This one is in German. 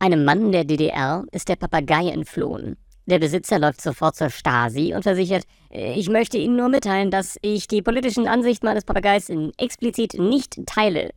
Einem Mann der DDR ist der Papagei entflohen. Der Besitzer läuft sofort zur Stasi und versichert, ich möchte Ihnen nur mitteilen, dass ich die politischen Ansichten meines Papageis explizit nicht teile.